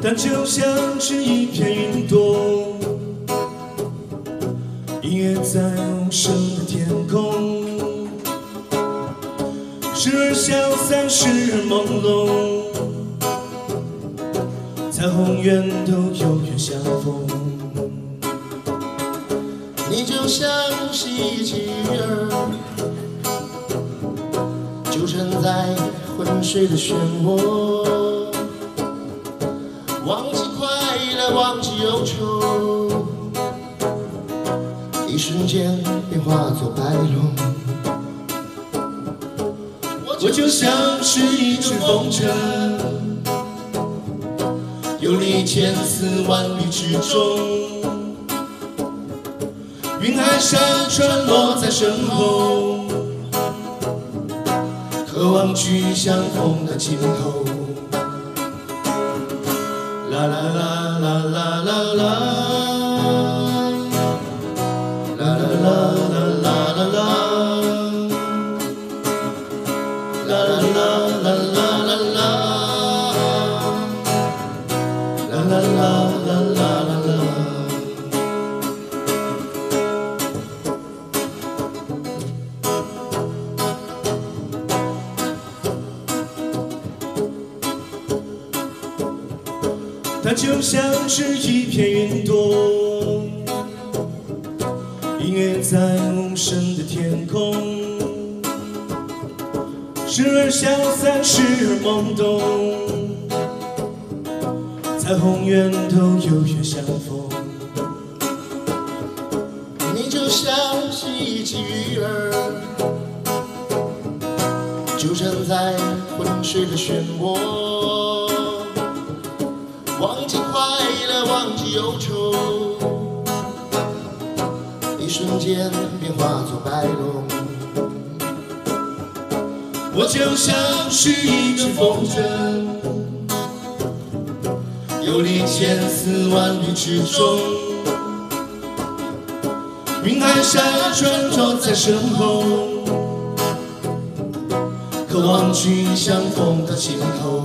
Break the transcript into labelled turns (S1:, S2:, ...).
S1: 它就像是一片云朵，隐约在无声的天空，时而消散，时而朦胧，彩虹圆头有缘相逢。
S2: 你就像是一只鱼儿，纠缠在浑水的漩涡。忘记快乐，忘记忧愁，一瞬间便化作白龙。
S1: 我就像是一只风筝，游历千丝万缕之中。云海山川落在身后，渴望去相逢的尽头。la la 它就像是一片云朵，隐约在无声的天空，时而消散，时而懵懂，彩虹源头有缘相逢。
S2: 你就像是一只鱼儿，纠缠在浑水的漩涡。忧愁，一瞬间便化作白龙。
S1: 我就像是一只风筝，游离千丝万缕之中。云海山川落在身后，渴望去相逢的尽头。